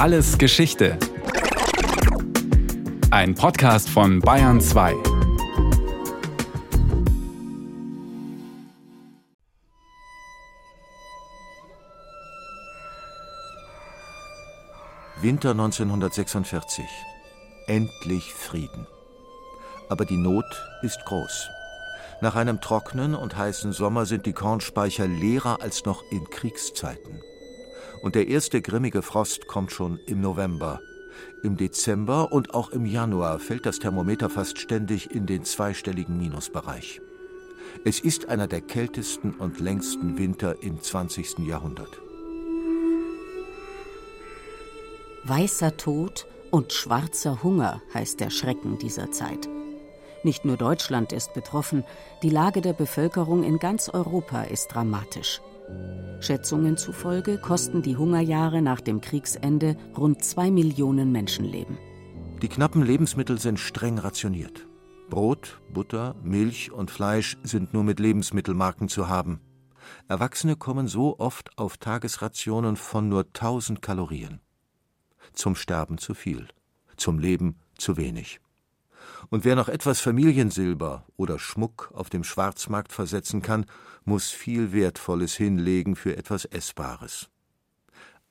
Alles Geschichte. Ein Podcast von Bayern 2. Winter 1946. Endlich Frieden. Aber die Not ist groß. Nach einem trockenen und heißen Sommer sind die Kornspeicher leerer als noch in Kriegszeiten. Und der erste grimmige Frost kommt schon im November. Im Dezember und auch im Januar fällt das Thermometer fast ständig in den zweistelligen Minusbereich. Es ist einer der kältesten und längsten Winter im 20. Jahrhundert. Weißer Tod und schwarzer Hunger heißt der Schrecken dieser Zeit. Nicht nur Deutschland ist betroffen, die Lage der Bevölkerung in ganz Europa ist dramatisch. Schätzungen zufolge kosten die Hungerjahre nach dem Kriegsende rund zwei Millionen Menschenleben. Die knappen Lebensmittel sind streng rationiert. Brot, Butter, Milch und Fleisch sind nur mit Lebensmittelmarken zu haben. Erwachsene kommen so oft auf Tagesrationen von nur 1000 Kalorien. Zum Sterben zu viel, zum Leben zu wenig. Und wer noch etwas Familiensilber oder Schmuck auf dem Schwarzmarkt versetzen kann, muss viel Wertvolles hinlegen für etwas Essbares.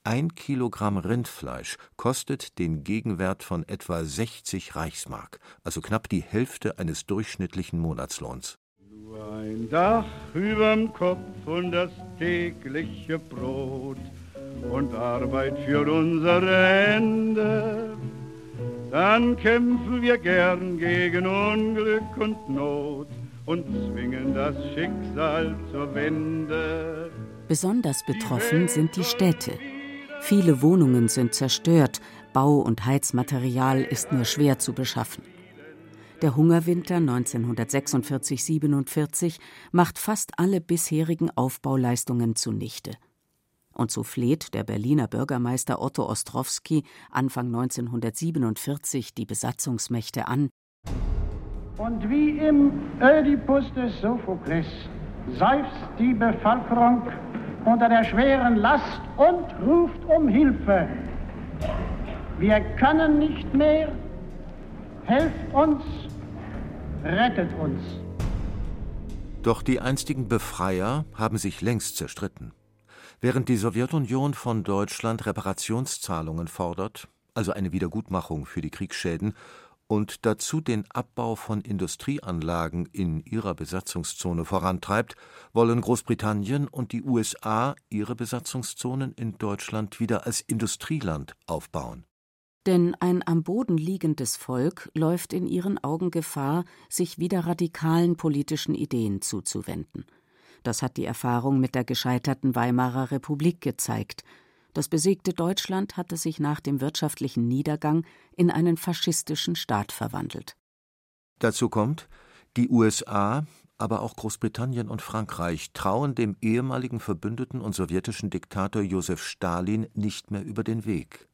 Ein Kilogramm Rindfleisch kostet den Gegenwert von etwa 60 Reichsmark, also knapp die Hälfte eines durchschnittlichen Monatslohns. Nur ein Dach überm Kopf und das tägliche Brot und Arbeit für unsere Hände dann kämpfen wir gern gegen Unglück und Not und zwingen das Schicksal zur Wende. Besonders betroffen sind die Städte. Viele Wohnungen sind zerstört, Bau- und Heizmaterial ist nur schwer zu beschaffen. Der Hungerwinter 1946-47 macht fast alle bisherigen Aufbauleistungen zunichte. Und so fleht der Berliner Bürgermeister Otto Ostrowski Anfang 1947 die Besatzungsmächte an. Und wie im Ödipus des Sophokles seufzt die Bevölkerung unter der schweren Last und ruft um Hilfe. Wir können nicht mehr, helft uns, rettet uns. Doch die einstigen Befreier haben sich längst zerstritten. Während die Sowjetunion von Deutschland Reparationszahlungen fordert, also eine Wiedergutmachung für die Kriegsschäden, und dazu den Abbau von Industrieanlagen in ihrer Besatzungszone vorantreibt, wollen Großbritannien und die USA ihre Besatzungszonen in Deutschland wieder als Industrieland aufbauen. Denn ein am Boden liegendes Volk läuft in ihren Augen Gefahr, sich wieder radikalen politischen Ideen zuzuwenden. Das hat die Erfahrung mit der gescheiterten Weimarer Republik gezeigt. Das besiegte Deutschland hatte sich nach dem wirtschaftlichen Niedergang in einen faschistischen Staat verwandelt. Dazu kommt, die USA, aber auch Großbritannien und Frankreich trauen dem ehemaligen Verbündeten und sowjetischen Diktator Josef Stalin nicht mehr über den Weg.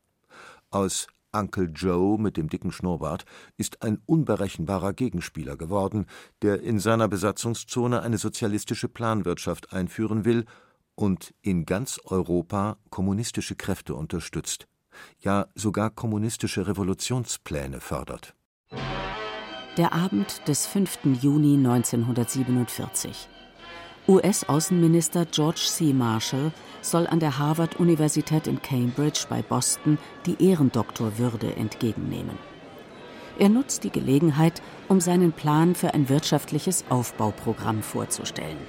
Aus Uncle Joe mit dem dicken Schnurrbart ist ein unberechenbarer Gegenspieler geworden, der in seiner Besatzungszone eine sozialistische Planwirtschaft einführen will und in ganz Europa kommunistische Kräfte unterstützt, ja sogar kommunistische Revolutionspläne fördert. Der Abend des 5. Juni 1947. US-Außenminister George C. Marshall soll an der Harvard-Universität in Cambridge bei Boston die Ehrendoktorwürde entgegennehmen. Er nutzt die Gelegenheit, um seinen Plan für ein wirtschaftliches Aufbauprogramm vorzustellen.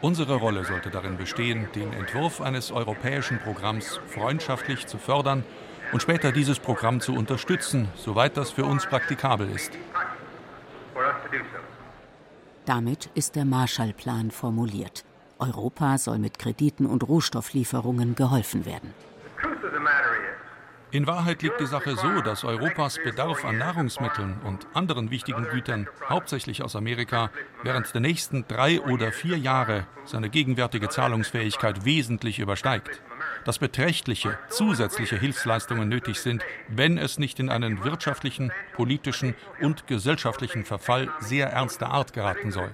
Unsere Rolle sollte darin bestehen, den Entwurf eines europäischen Programms freundschaftlich zu fördern und später dieses Programm zu unterstützen, soweit das für uns praktikabel ist. Damit ist der Marshallplan formuliert. Europa soll mit Krediten und Rohstofflieferungen geholfen werden. In Wahrheit liegt die Sache so, dass Europas Bedarf an Nahrungsmitteln und anderen wichtigen Gütern, hauptsächlich aus Amerika, während der nächsten drei oder vier Jahre seine gegenwärtige Zahlungsfähigkeit wesentlich übersteigt dass beträchtliche zusätzliche Hilfsleistungen nötig sind, wenn es nicht in einen wirtschaftlichen, politischen und gesellschaftlichen Verfall sehr ernster Art geraten soll.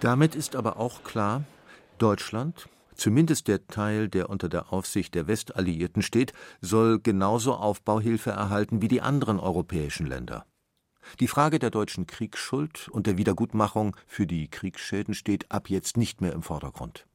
Damit ist aber auch klar, Deutschland, zumindest der Teil, der unter der Aufsicht der Westalliierten steht, soll genauso Aufbauhilfe erhalten wie die anderen europäischen Länder. Die Frage der deutschen Kriegsschuld und der Wiedergutmachung für die Kriegsschäden steht ab jetzt nicht mehr im Vordergrund.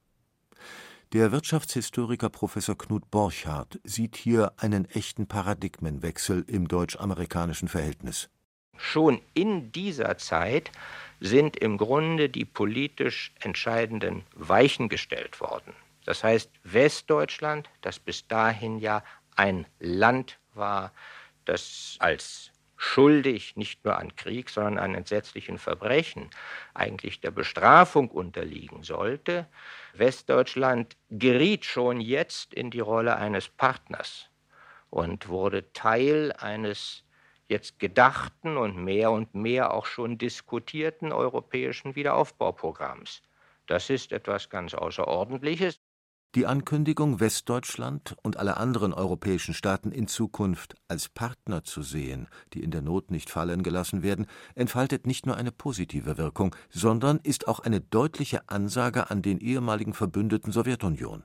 Der Wirtschaftshistoriker Professor Knut Borchardt sieht hier einen echten Paradigmenwechsel im deutsch-amerikanischen Verhältnis. Schon in dieser Zeit sind im Grunde die politisch entscheidenden Weichen gestellt worden. Das heißt, Westdeutschland, das bis dahin ja ein Land war, das als schuldig nicht nur an Krieg, sondern an entsetzlichen Verbrechen eigentlich der Bestrafung unterliegen sollte, Westdeutschland geriet schon jetzt in die Rolle eines Partners und wurde Teil eines jetzt gedachten und mehr und mehr auch schon diskutierten europäischen Wiederaufbauprogramms. Das ist etwas ganz Außerordentliches. Die Ankündigung, Westdeutschland und alle anderen europäischen Staaten in Zukunft als Partner zu sehen, die in der Not nicht fallen gelassen werden, entfaltet nicht nur eine positive Wirkung, sondern ist auch eine deutliche Ansage an den ehemaligen Verbündeten Sowjetunion.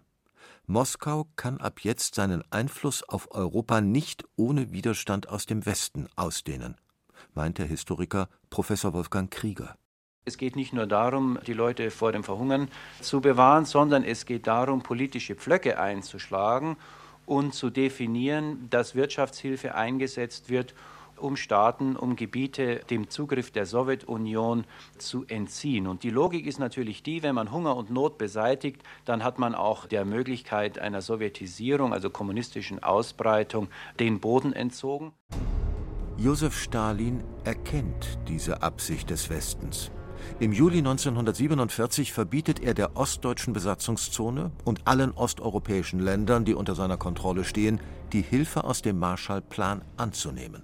Moskau kann ab jetzt seinen Einfluss auf Europa nicht ohne Widerstand aus dem Westen ausdehnen, meint der Historiker Professor Wolfgang Krieger. Es geht nicht nur darum, die Leute vor dem Verhungern zu bewahren, sondern es geht darum, politische Pflöcke einzuschlagen und zu definieren, dass Wirtschaftshilfe eingesetzt wird, um Staaten, um Gebiete dem Zugriff der Sowjetunion zu entziehen. Und die Logik ist natürlich die, wenn man Hunger und Not beseitigt, dann hat man auch der Möglichkeit einer Sowjetisierung, also kommunistischen Ausbreitung, den Boden entzogen. Josef Stalin erkennt diese Absicht des Westens. Im Juli 1947 verbietet er der ostdeutschen Besatzungszone und allen osteuropäischen Ländern, die unter seiner Kontrolle stehen, die Hilfe aus dem Marshallplan anzunehmen.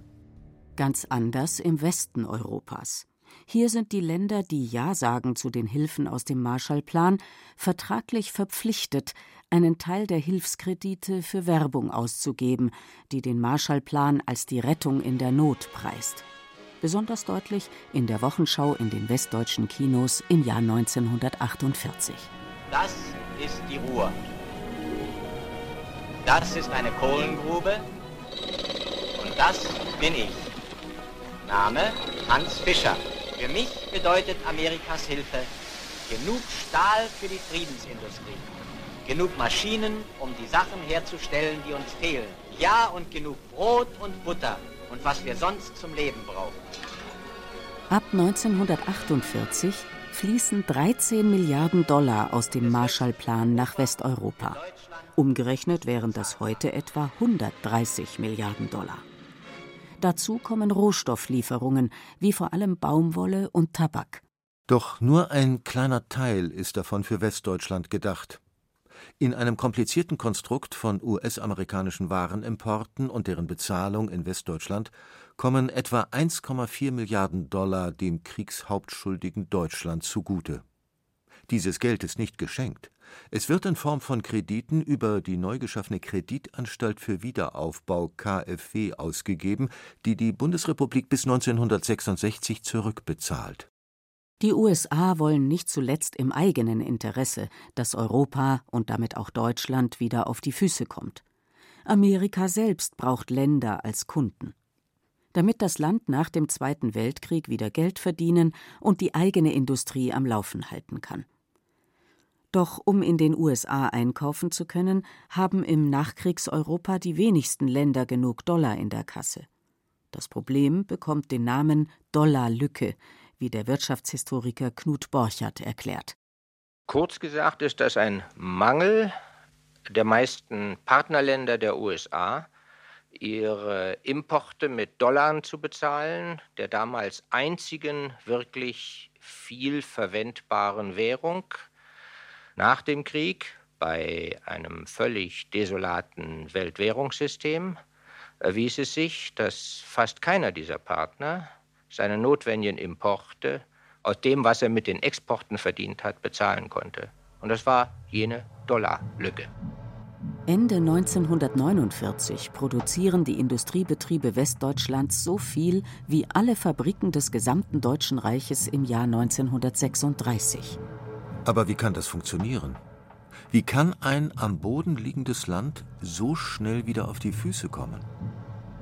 Ganz anders im Westen Europas. Hier sind die Länder, die Ja sagen zu den Hilfen aus dem Marshallplan, vertraglich verpflichtet, einen Teil der Hilfskredite für Werbung auszugeben, die den Marshallplan als die Rettung in der Not preist besonders deutlich in der Wochenschau in den westdeutschen Kinos im Jahr 1948. Das ist die Ruhr. Das ist eine Kohlengrube und das bin ich. Name Hans Fischer. Für mich bedeutet Amerikas Hilfe genug Stahl für die Friedensindustrie, genug Maschinen, um die Sachen herzustellen, die uns fehlen. Ja, und genug Brot und Butter und was wir sonst zum Leben brauchen. Ab 1948 fließen 13 Milliarden Dollar aus dem Marshallplan nach Westeuropa. Umgerechnet wären das heute etwa 130 Milliarden Dollar. Dazu kommen Rohstofflieferungen, wie vor allem Baumwolle und Tabak. Doch nur ein kleiner Teil ist davon für Westdeutschland gedacht. In einem komplizierten Konstrukt von US-amerikanischen Warenimporten und deren Bezahlung in Westdeutschland kommen etwa 1,4 Milliarden Dollar dem kriegshauptschuldigen Deutschland zugute. Dieses Geld ist nicht geschenkt. Es wird in Form von Krediten über die neu geschaffene Kreditanstalt für Wiederaufbau KfW ausgegeben, die die Bundesrepublik bis 1966 zurückbezahlt. Die USA wollen nicht zuletzt im eigenen Interesse, dass Europa und damit auch Deutschland wieder auf die Füße kommt. Amerika selbst braucht Länder als Kunden. Damit das Land nach dem Zweiten Weltkrieg wieder Geld verdienen und die eigene Industrie am Laufen halten kann. Doch um in den USA einkaufen zu können, haben im Nachkriegseuropa die wenigsten Länder genug Dollar in der Kasse. Das Problem bekommt den Namen Dollarlücke, wie der Wirtschaftshistoriker Knut Borchert erklärt. Kurz gesagt ist das ein Mangel der meisten Partnerländer der USA, ihre Importe mit Dollar zu bezahlen, der damals einzigen wirklich viel verwendbaren Währung nach dem Krieg bei einem völlig desolaten Weltwährungssystem erwies es sich, dass fast keiner dieser Partner seine notwendigen Importe aus dem, was er mit den Exporten verdient hat, bezahlen konnte. Und das war jene Dollarlücke. Ende 1949 produzieren die Industriebetriebe Westdeutschlands so viel wie alle Fabriken des gesamten Deutschen Reiches im Jahr 1936. Aber wie kann das funktionieren? Wie kann ein am Boden liegendes Land so schnell wieder auf die Füße kommen?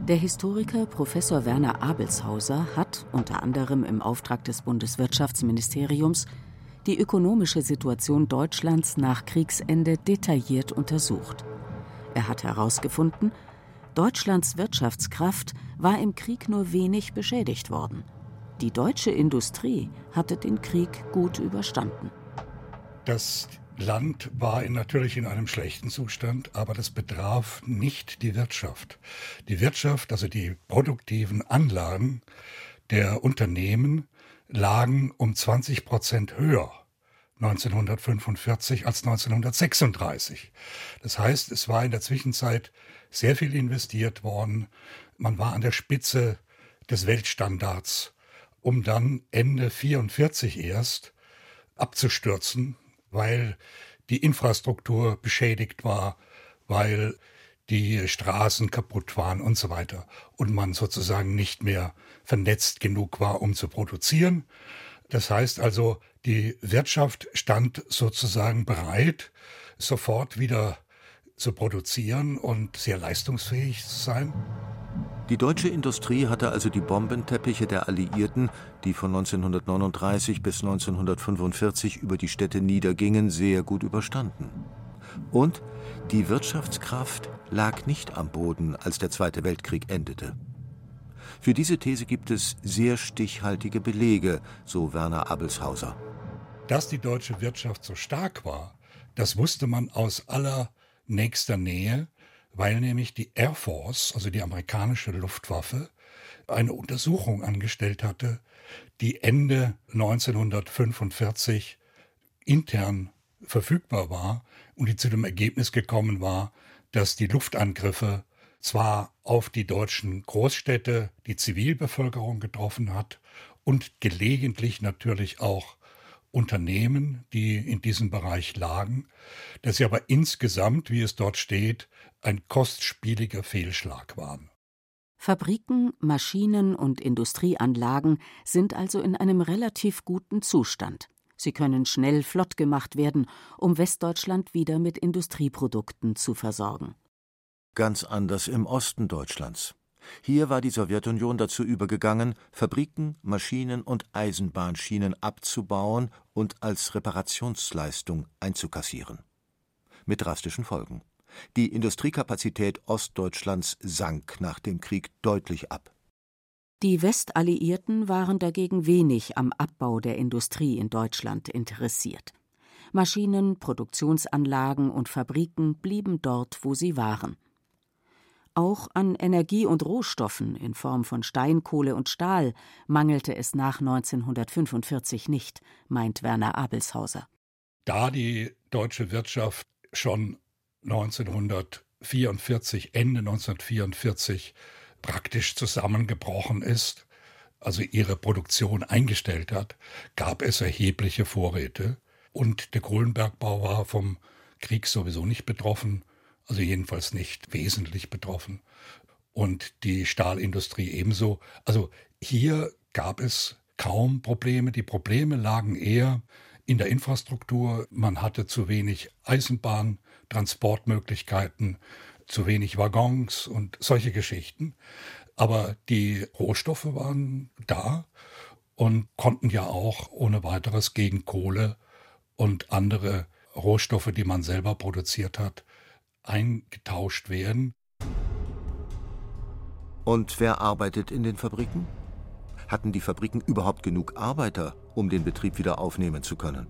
Der Historiker Professor Werner Abelshauser hat unter anderem im Auftrag des Bundeswirtschaftsministeriums die ökonomische Situation Deutschlands nach Kriegsende detailliert untersucht. Er hat herausgefunden, Deutschlands Wirtschaftskraft war im Krieg nur wenig beschädigt worden. Die deutsche Industrie hatte den Krieg gut überstanden. Das Land war natürlich in einem schlechten Zustand, aber das betraf nicht die Wirtschaft. Die Wirtschaft, also die produktiven Anlagen der Unternehmen, lagen um 20 Prozent höher 1945 als 1936. Das heißt, es war in der Zwischenzeit sehr viel investiert worden. Man war an der Spitze des Weltstandards, um dann Ende 44 erst abzustürzen, weil die Infrastruktur beschädigt war, weil die Straßen kaputt waren und so weiter und man sozusagen nicht mehr vernetzt genug war, um zu produzieren. Das heißt also, die Wirtschaft stand sozusagen bereit, sofort wieder zu produzieren und sehr leistungsfähig zu sein. Die deutsche Industrie hatte also die Bombenteppiche der Alliierten, die von 1939 bis 1945 über die Städte niedergingen, sehr gut überstanden. Und die Wirtschaftskraft lag nicht am Boden, als der Zweite Weltkrieg endete. Für diese These gibt es sehr stichhaltige Belege, so Werner Abelshauser. Dass die deutsche Wirtschaft so stark war, das wusste man aus allernächster Nähe, weil nämlich die Air Force, also die amerikanische Luftwaffe, eine Untersuchung angestellt hatte, die Ende 1945 intern verfügbar war und die zu dem Ergebnis gekommen war, dass die Luftangriffe zwar auf die deutschen Großstädte, die Zivilbevölkerung getroffen hat und gelegentlich natürlich auch Unternehmen, die in diesem Bereich lagen, dass sie aber insgesamt, wie es dort steht, ein kostspieliger Fehlschlag waren. Fabriken, Maschinen und Industrieanlagen sind also in einem relativ guten Zustand. Sie können schnell flott gemacht werden, um Westdeutschland wieder mit Industrieprodukten zu versorgen. Ganz anders im Osten Deutschlands. Hier war die Sowjetunion dazu übergegangen, Fabriken, Maschinen und Eisenbahnschienen abzubauen und als Reparationsleistung einzukassieren. Mit drastischen Folgen. Die Industriekapazität Ostdeutschlands sank nach dem Krieg deutlich ab. Die Westalliierten waren dagegen wenig am Abbau der Industrie in Deutschland interessiert. Maschinen, Produktionsanlagen und Fabriken blieben dort, wo sie waren. Auch an Energie und Rohstoffen in Form von Steinkohle und Stahl mangelte es nach 1945 nicht, meint Werner Abelshauser. Da die deutsche Wirtschaft schon 1944, Ende 1944 praktisch zusammengebrochen ist, also ihre Produktion eingestellt hat, gab es erhebliche Vorräte. Und der Kohlenbergbau war vom Krieg sowieso nicht betroffen also jedenfalls nicht wesentlich betroffen. Und die Stahlindustrie ebenso. Also hier gab es kaum Probleme. Die Probleme lagen eher in der Infrastruktur. Man hatte zu wenig Eisenbahntransportmöglichkeiten, zu wenig Waggons und solche Geschichten. Aber die Rohstoffe waren da und konnten ja auch ohne weiteres gegen Kohle und andere Rohstoffe, die man selber produziert hat, eingetauscht werden. Und wer arbeitet in den Fabriken? Hatten die Fabriken überhaupt genug Arbeiter, um den Betrieb wieder aufnehmen zu können?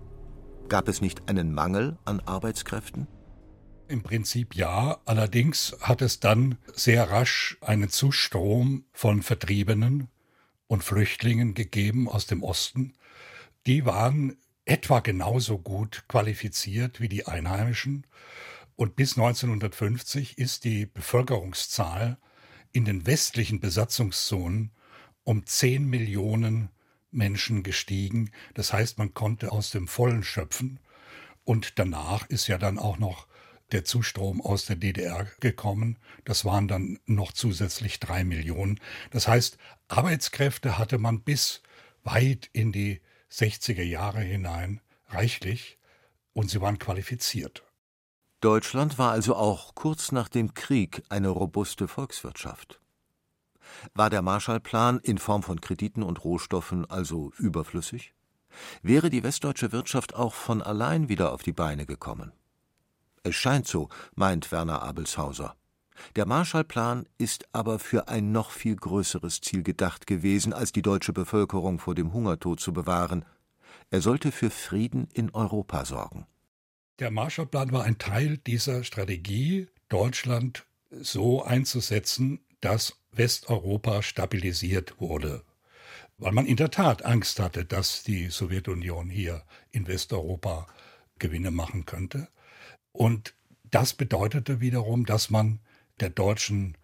Gab es nicht einen Mangel an Arbeitskräften? Im Prinzip ja, allerdings hat es dann sehr rasch einen Zustrom von Vertriebenen und Flüchtlingen gegeben aus dem Osten. Die waren etwa genauso gut qualifiziert wie die Einheimischen und bis 1950 ist die Bevölkerungszahl in den westlichen Besatzungszonen um 10 Millionen Menschen gestiegen. Das heißt, man konnte aus dem Vollen schöpfen. Und danach ist ja dann auch noch der Zustrom aus der DDR gekommen. Das waren dann noch zusätzlich drei Millionen. Das heißt, Arbeitskräfte hatte man bis weit in die 60er Jahre hinein reichlich und sie waren qualifiziert. Deutschland war also auch kurz nach dem Krieg eine robuste Volkswirtschaft. War der Marshallplan in Form von Krediten und Rohstoffen also überflüssig? Wäre die westdeutsche Wirtschaft auch von allein wieder auf die Beine gekommen? Es scheint so, meint Werner Abelshauser. Der Marshallplan ist aber für ein noch viel größeres Ziel gedacht gewesen, als die deutsche Bevölkerung vor dem Hungertod zu bewahren. Er sollte für Frieden in Europa sorgen. Der Marshallplan war ein Teil dieser Strategie, Deutschland so einzusetzen, dass Westeuropa stabilisiert wurde. Weil man in der Tat Angst hatte, dass die Sowjetunion hier in Westeuropa Gewinne machen könnte. Und das bedeutete wiederum, dass man der deutschen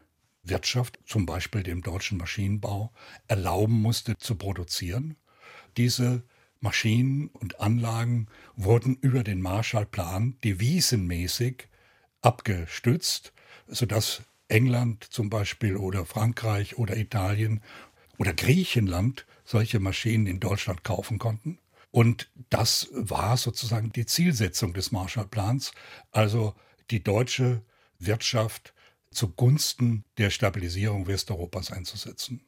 Wirtschaft, zum Beispiel dem deutschen Maschinenbau, erlauben musste zu produzieren. Diese Maschinen und Anlagen wurden über den Marshallplan devisenmäßig abgestützt, sodass England zum Beispiel oder Frankreich oder Italien oder Griechenland solche Maschinen in Deutschland kaufen konnten. Und das war sozusagen die Zielsetzung des Marshallplans, also die deutsche Wirtschaft zugunsten der Stabilisierung Westeuropas einzusetzen.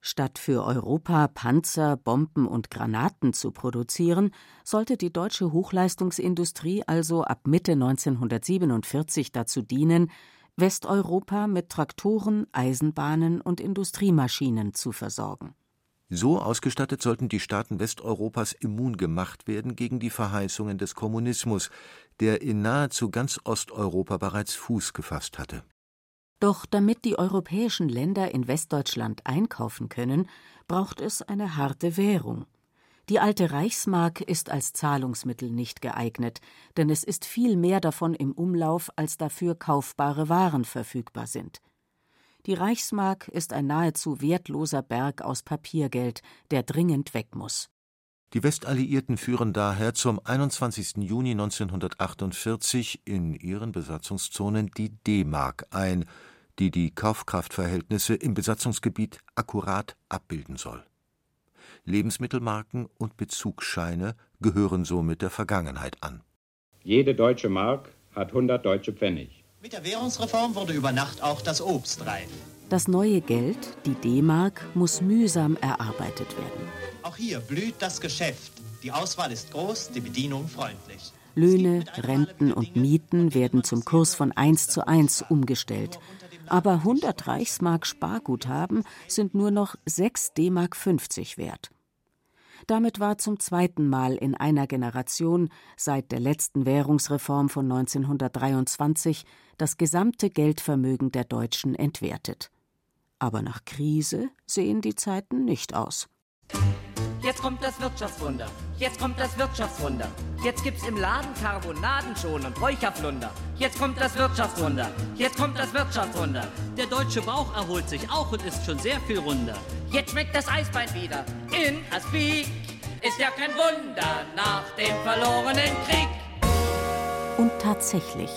Statt für Europa Panzer, Bomben und Granaten zu produzieren, sollte die deutsche Hochleistungsindustrie also ab Mitte 1947 dazu dienen, Westeuropa mit Traktoren, Eisenbahnen und Industriemaschinen zu versorgen. So ausgestattet sollten die Staaten Westeuropas immun gemacht werden gegen die Verheißungen des Kommunismus, der in nahezu ganz Osteuropa bereits Fuß gefasst hatte. Doch damit die europäischen Länder in Westdeutschland einkaufen können, braucht es eine harte Währung. Die alte Reichsmark ist als Zahlungsmittel nicht geeignet, denn es ist viel mehr davon im Umlauf, als dafür kaufbare Waren verfügbar sind. Die Reichsmark ist ein nahezu wertloser Berg aus Papiergeld, der dringend weg muss. Die Westalliierten führen daher zum 21. Juni 1948 in ihren Besatzungszonen die D-Mark ein, die die Kaufkraftverhältnisse im Besatzungsgebiet akkurat abbilden soll. Lebensmittelmarken und Bezugsscheine gehören somit der Vergangenheit an. Jede deutsche Mark hat 100 deutsche Pfennig. Mit der Währungsreform wurde über Nacht auch das Obst reif. Das neue Geld, die D-Mark, muss mühsam erarbeitet werden. Auch hier blüht das Geschäft. Die Auswahl ist groß, die Bedienung freundlich. Löhne, Renten und Mieten werden zum Kurs von 1 zu 1 umgestellt. Aber 100 Reichsmark Sparguthaben sind nur noch 6 D-Mark 50 wert. Damit war zum zweiten Mal in einer Generation seit der letzten Währungsreform von 1923 das gesamte Geldvermögen der Deutschen entwertet. Aber nach Krise sehen die Zeiten nicht aus. Jetzt kommt das Wirtschaftswunder. Jetzt kommt das Wirtschaftswunder. Jetzt gibt's im Laden Karbonaden schon und Räucherflunder. Jetzt kommt das Wirtschaftswunder. Jetzt kommt das Wirtschaftswunder. Der deutsche Bauch erholt sich auch und ist schon sehr viel runder. Jetzt schmeckt das Eisbein wieder. In Aspik ist ja kein Wunder nach dem verlorenen Krieg. Und tatsächlich,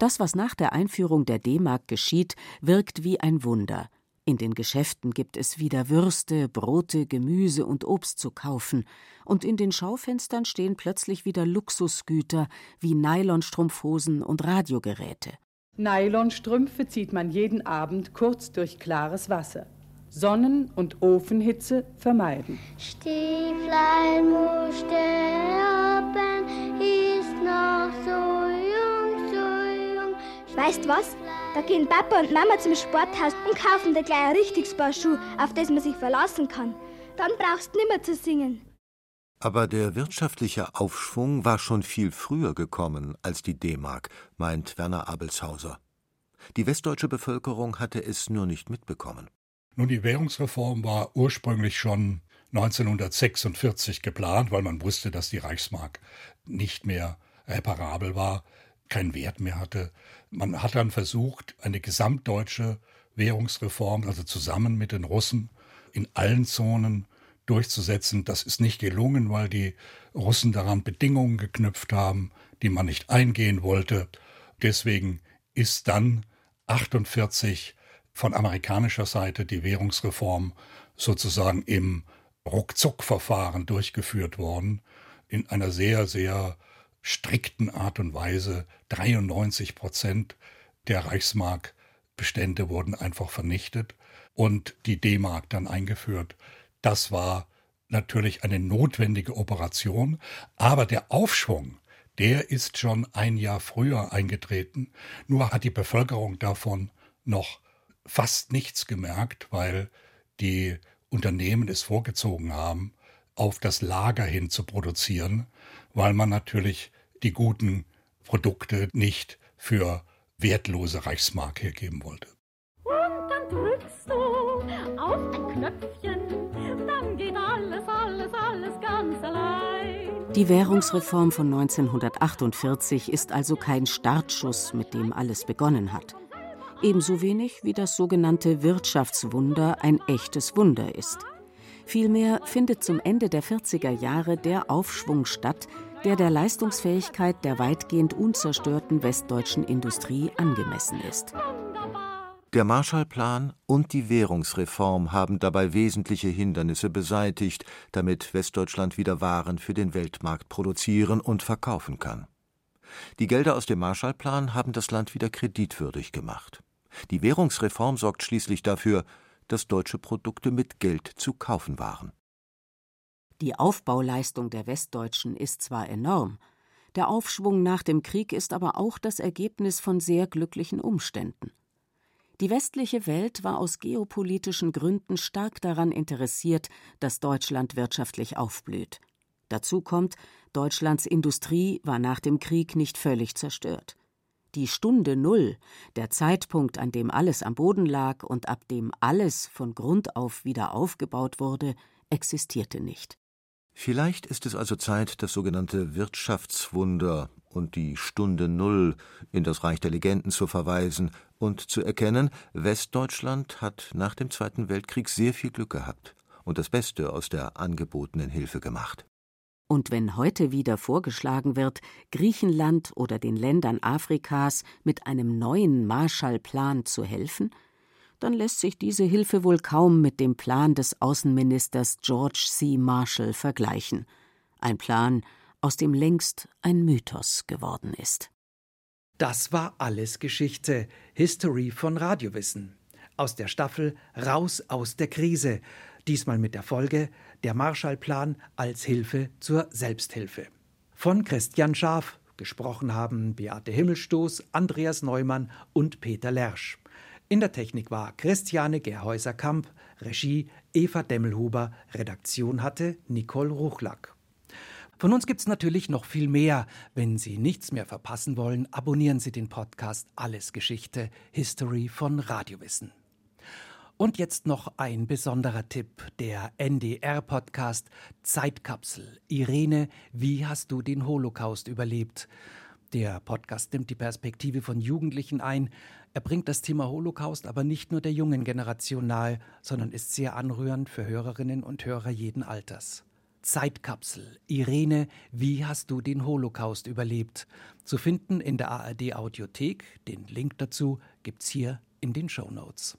das, was nach der Einführung der D-Mark geschieht, wirkt wie ein Wunder. In den Geschäften gibt es wieder Würste, Brote, Gemüse und Obst zu kaufen, und in den Schaufenstern stehen plötzlich wieder Luxusgüter wie Nylonstrumpfhosen und Radiogeräte. Nylonstrümpfe zieht man jeden Abend kurz durch klares Wasser. Sonnen- und Ofenhitze vermeiden. Stieflein muss sterben, ist noch so jung, so jung. Weißt was? Da gehen Papa und Mama zum Sporthaus und kaufen dir gleich ein richtiges Paar Schuhe, auf das man sich verlassen kann. Dann brauchst du nimmer zu singen. Aber der wirtschaftliche Aufschwung war schon viel früher gekommen als die D-Mark, meint Werner Abelshauser. Die westdeutsche Bevölkerung hatte es nur nicht mitbekommen. Nun, die Währungsreform war ursprünglich schon 1946 geplant, weil man wusste, dass die Reichsmark nicht mehr reparabel war keinen Wert mehr hatte. Man hat dann versucht, eine gesamtdeutsche Währungsreform, also zusammen mit den Russen, in allen Zonen durchzusetzen. Das ist nicht gelungen, weil die Russen daran Bedingungen geknüpft haben, die man nicht eingehen wollte. Deswegen ist dann 48 von amerikanischer Seite die Währungsreform sozusagen im Ruckzuck-Verfahren durchgeführt worden, in einer sehr, sehr strikten Art und Weise. 93 Prozent der Reichsmark-Bestände wurden einfach vernichtet und die D-Mark dann eingeführt. Das war natürlich eine notwendige Operation, aber der Aufschwung, der ist schon ein Jahr früher eingetreten, nur hat die Bevölkerung davon noch fast nichts gemerkt, weil die Unternehmen es vorgezogen haben, auf das Lager hin zu produzieren, weil man natürlich die guten Produkte nicht für wertlose Reichsmark hergeben wollte. Und dann drückst du auf ein Knöpfchen, dann geht alles, alles, alles ganz allein. Die Währungsreform von 1948 ist also kein Startschuss, mit dem alles begonnen hat. Ebenso wenig wie das sogenannte Wirtschaftswunder ein echtes Wunder ist. Vielmehr findet zum Ende der 40er Jahre der Aufschwung statt, der der Leistungsfähigkeit der weitgehend unzerstörten westdeutschen Industrie angemessen ist. Der Marshallplan und die Währungsreform haben dabei wesentliche Hindernisse beseitigt, damit Westdeutschland wieder Waren für den Weltmarkt produzieren und verkaufen kann. Die Gelder aus dem Marshallplan haben das Land wieder kreditwürdig gemacht. Die Währungsreform sorgt schließlich dafür, dass deutsche Produkte mit Geld zu kaufen waren. Die Aufbauleistung der Westdeutschen ist zwar enorm, der Aufschwung nach dem Krieg ist aber auch das Ergebnis von sehr glücklichen Umständen. Die westliche Welt war aus geopolitischen Gründen stark daran interessiert, dass Deutschland wirtschaftlich aufblüht. Dazu kommt, Deutschlands Industrie war nach dem Krieg nicht völlig zerstört. Die Stunde Null, der Zeitpunkt, an dem alles am Boden lag und ab dem alles von Grund auf wieder aufgebaut wurde, existierte nicht. Vielleicht ist es also Zeit, das sogenannte Wirtschaftswunder und die Stunde Null in das Reich der Legenden zu verweisen und zu erkennen, Westdeutschland hat nach dem Zweiten Weltkrieg sehr viel Glück gehabt und das Beste aus der angebotenen Hilfe gemacht. Und wenn heute wieder vorgeschlagen wird, Griechenland oder den Ländern Afrikas mit einem neuen Marshallplan zu helfen, dann lässt sich diese Hilfe wohl kaum mit dem Plan des Außenministers George C. Marshall vergleichen, ein Plan, aus dem längst ein Mythos geworden ist. Das war alles Geschichte, History von Radiowissen. Aus der Staffel Raus aus der Krise, diesmal mit der Folge Der Marshallplan als Hilfe zur Selbsthilfe. Von Christian Schaaf, gesprochen haben Beate Himmelstoß, Andreas Neumann und Peter Lersch. In der Technik war Christiane Gerhäuser-Kamp, Regie Eva Demmelhuber, Redaktion hatte Nicole Ruchlack. Von uns gibt es natürlich noch viel mehr. Wenn Sie nichts mehr verpassen wollen, abonnieren Sie den Podcast Alles Geschichte, History von Radiowissen. Und jetzt noch ein besonderer Tipp, der NDR-Podcast Zeitkapsel. Irene, wie hast du den Holocaust überlebt? Der Podcast nimmt die Perspektive von Jugendlichen ein. Er bringt das Thema Holocaust aber nicht nur der jungen Generation nahe, sondern ist sehr anrührend für Hörerinnen und Hörer jeden Alters. Zeitkapsel. Irene, wie hast du den Holocaust überlebt? Zu finden in der ARD Audiothek. Den Link dazu gibt's hier in den Show Notes.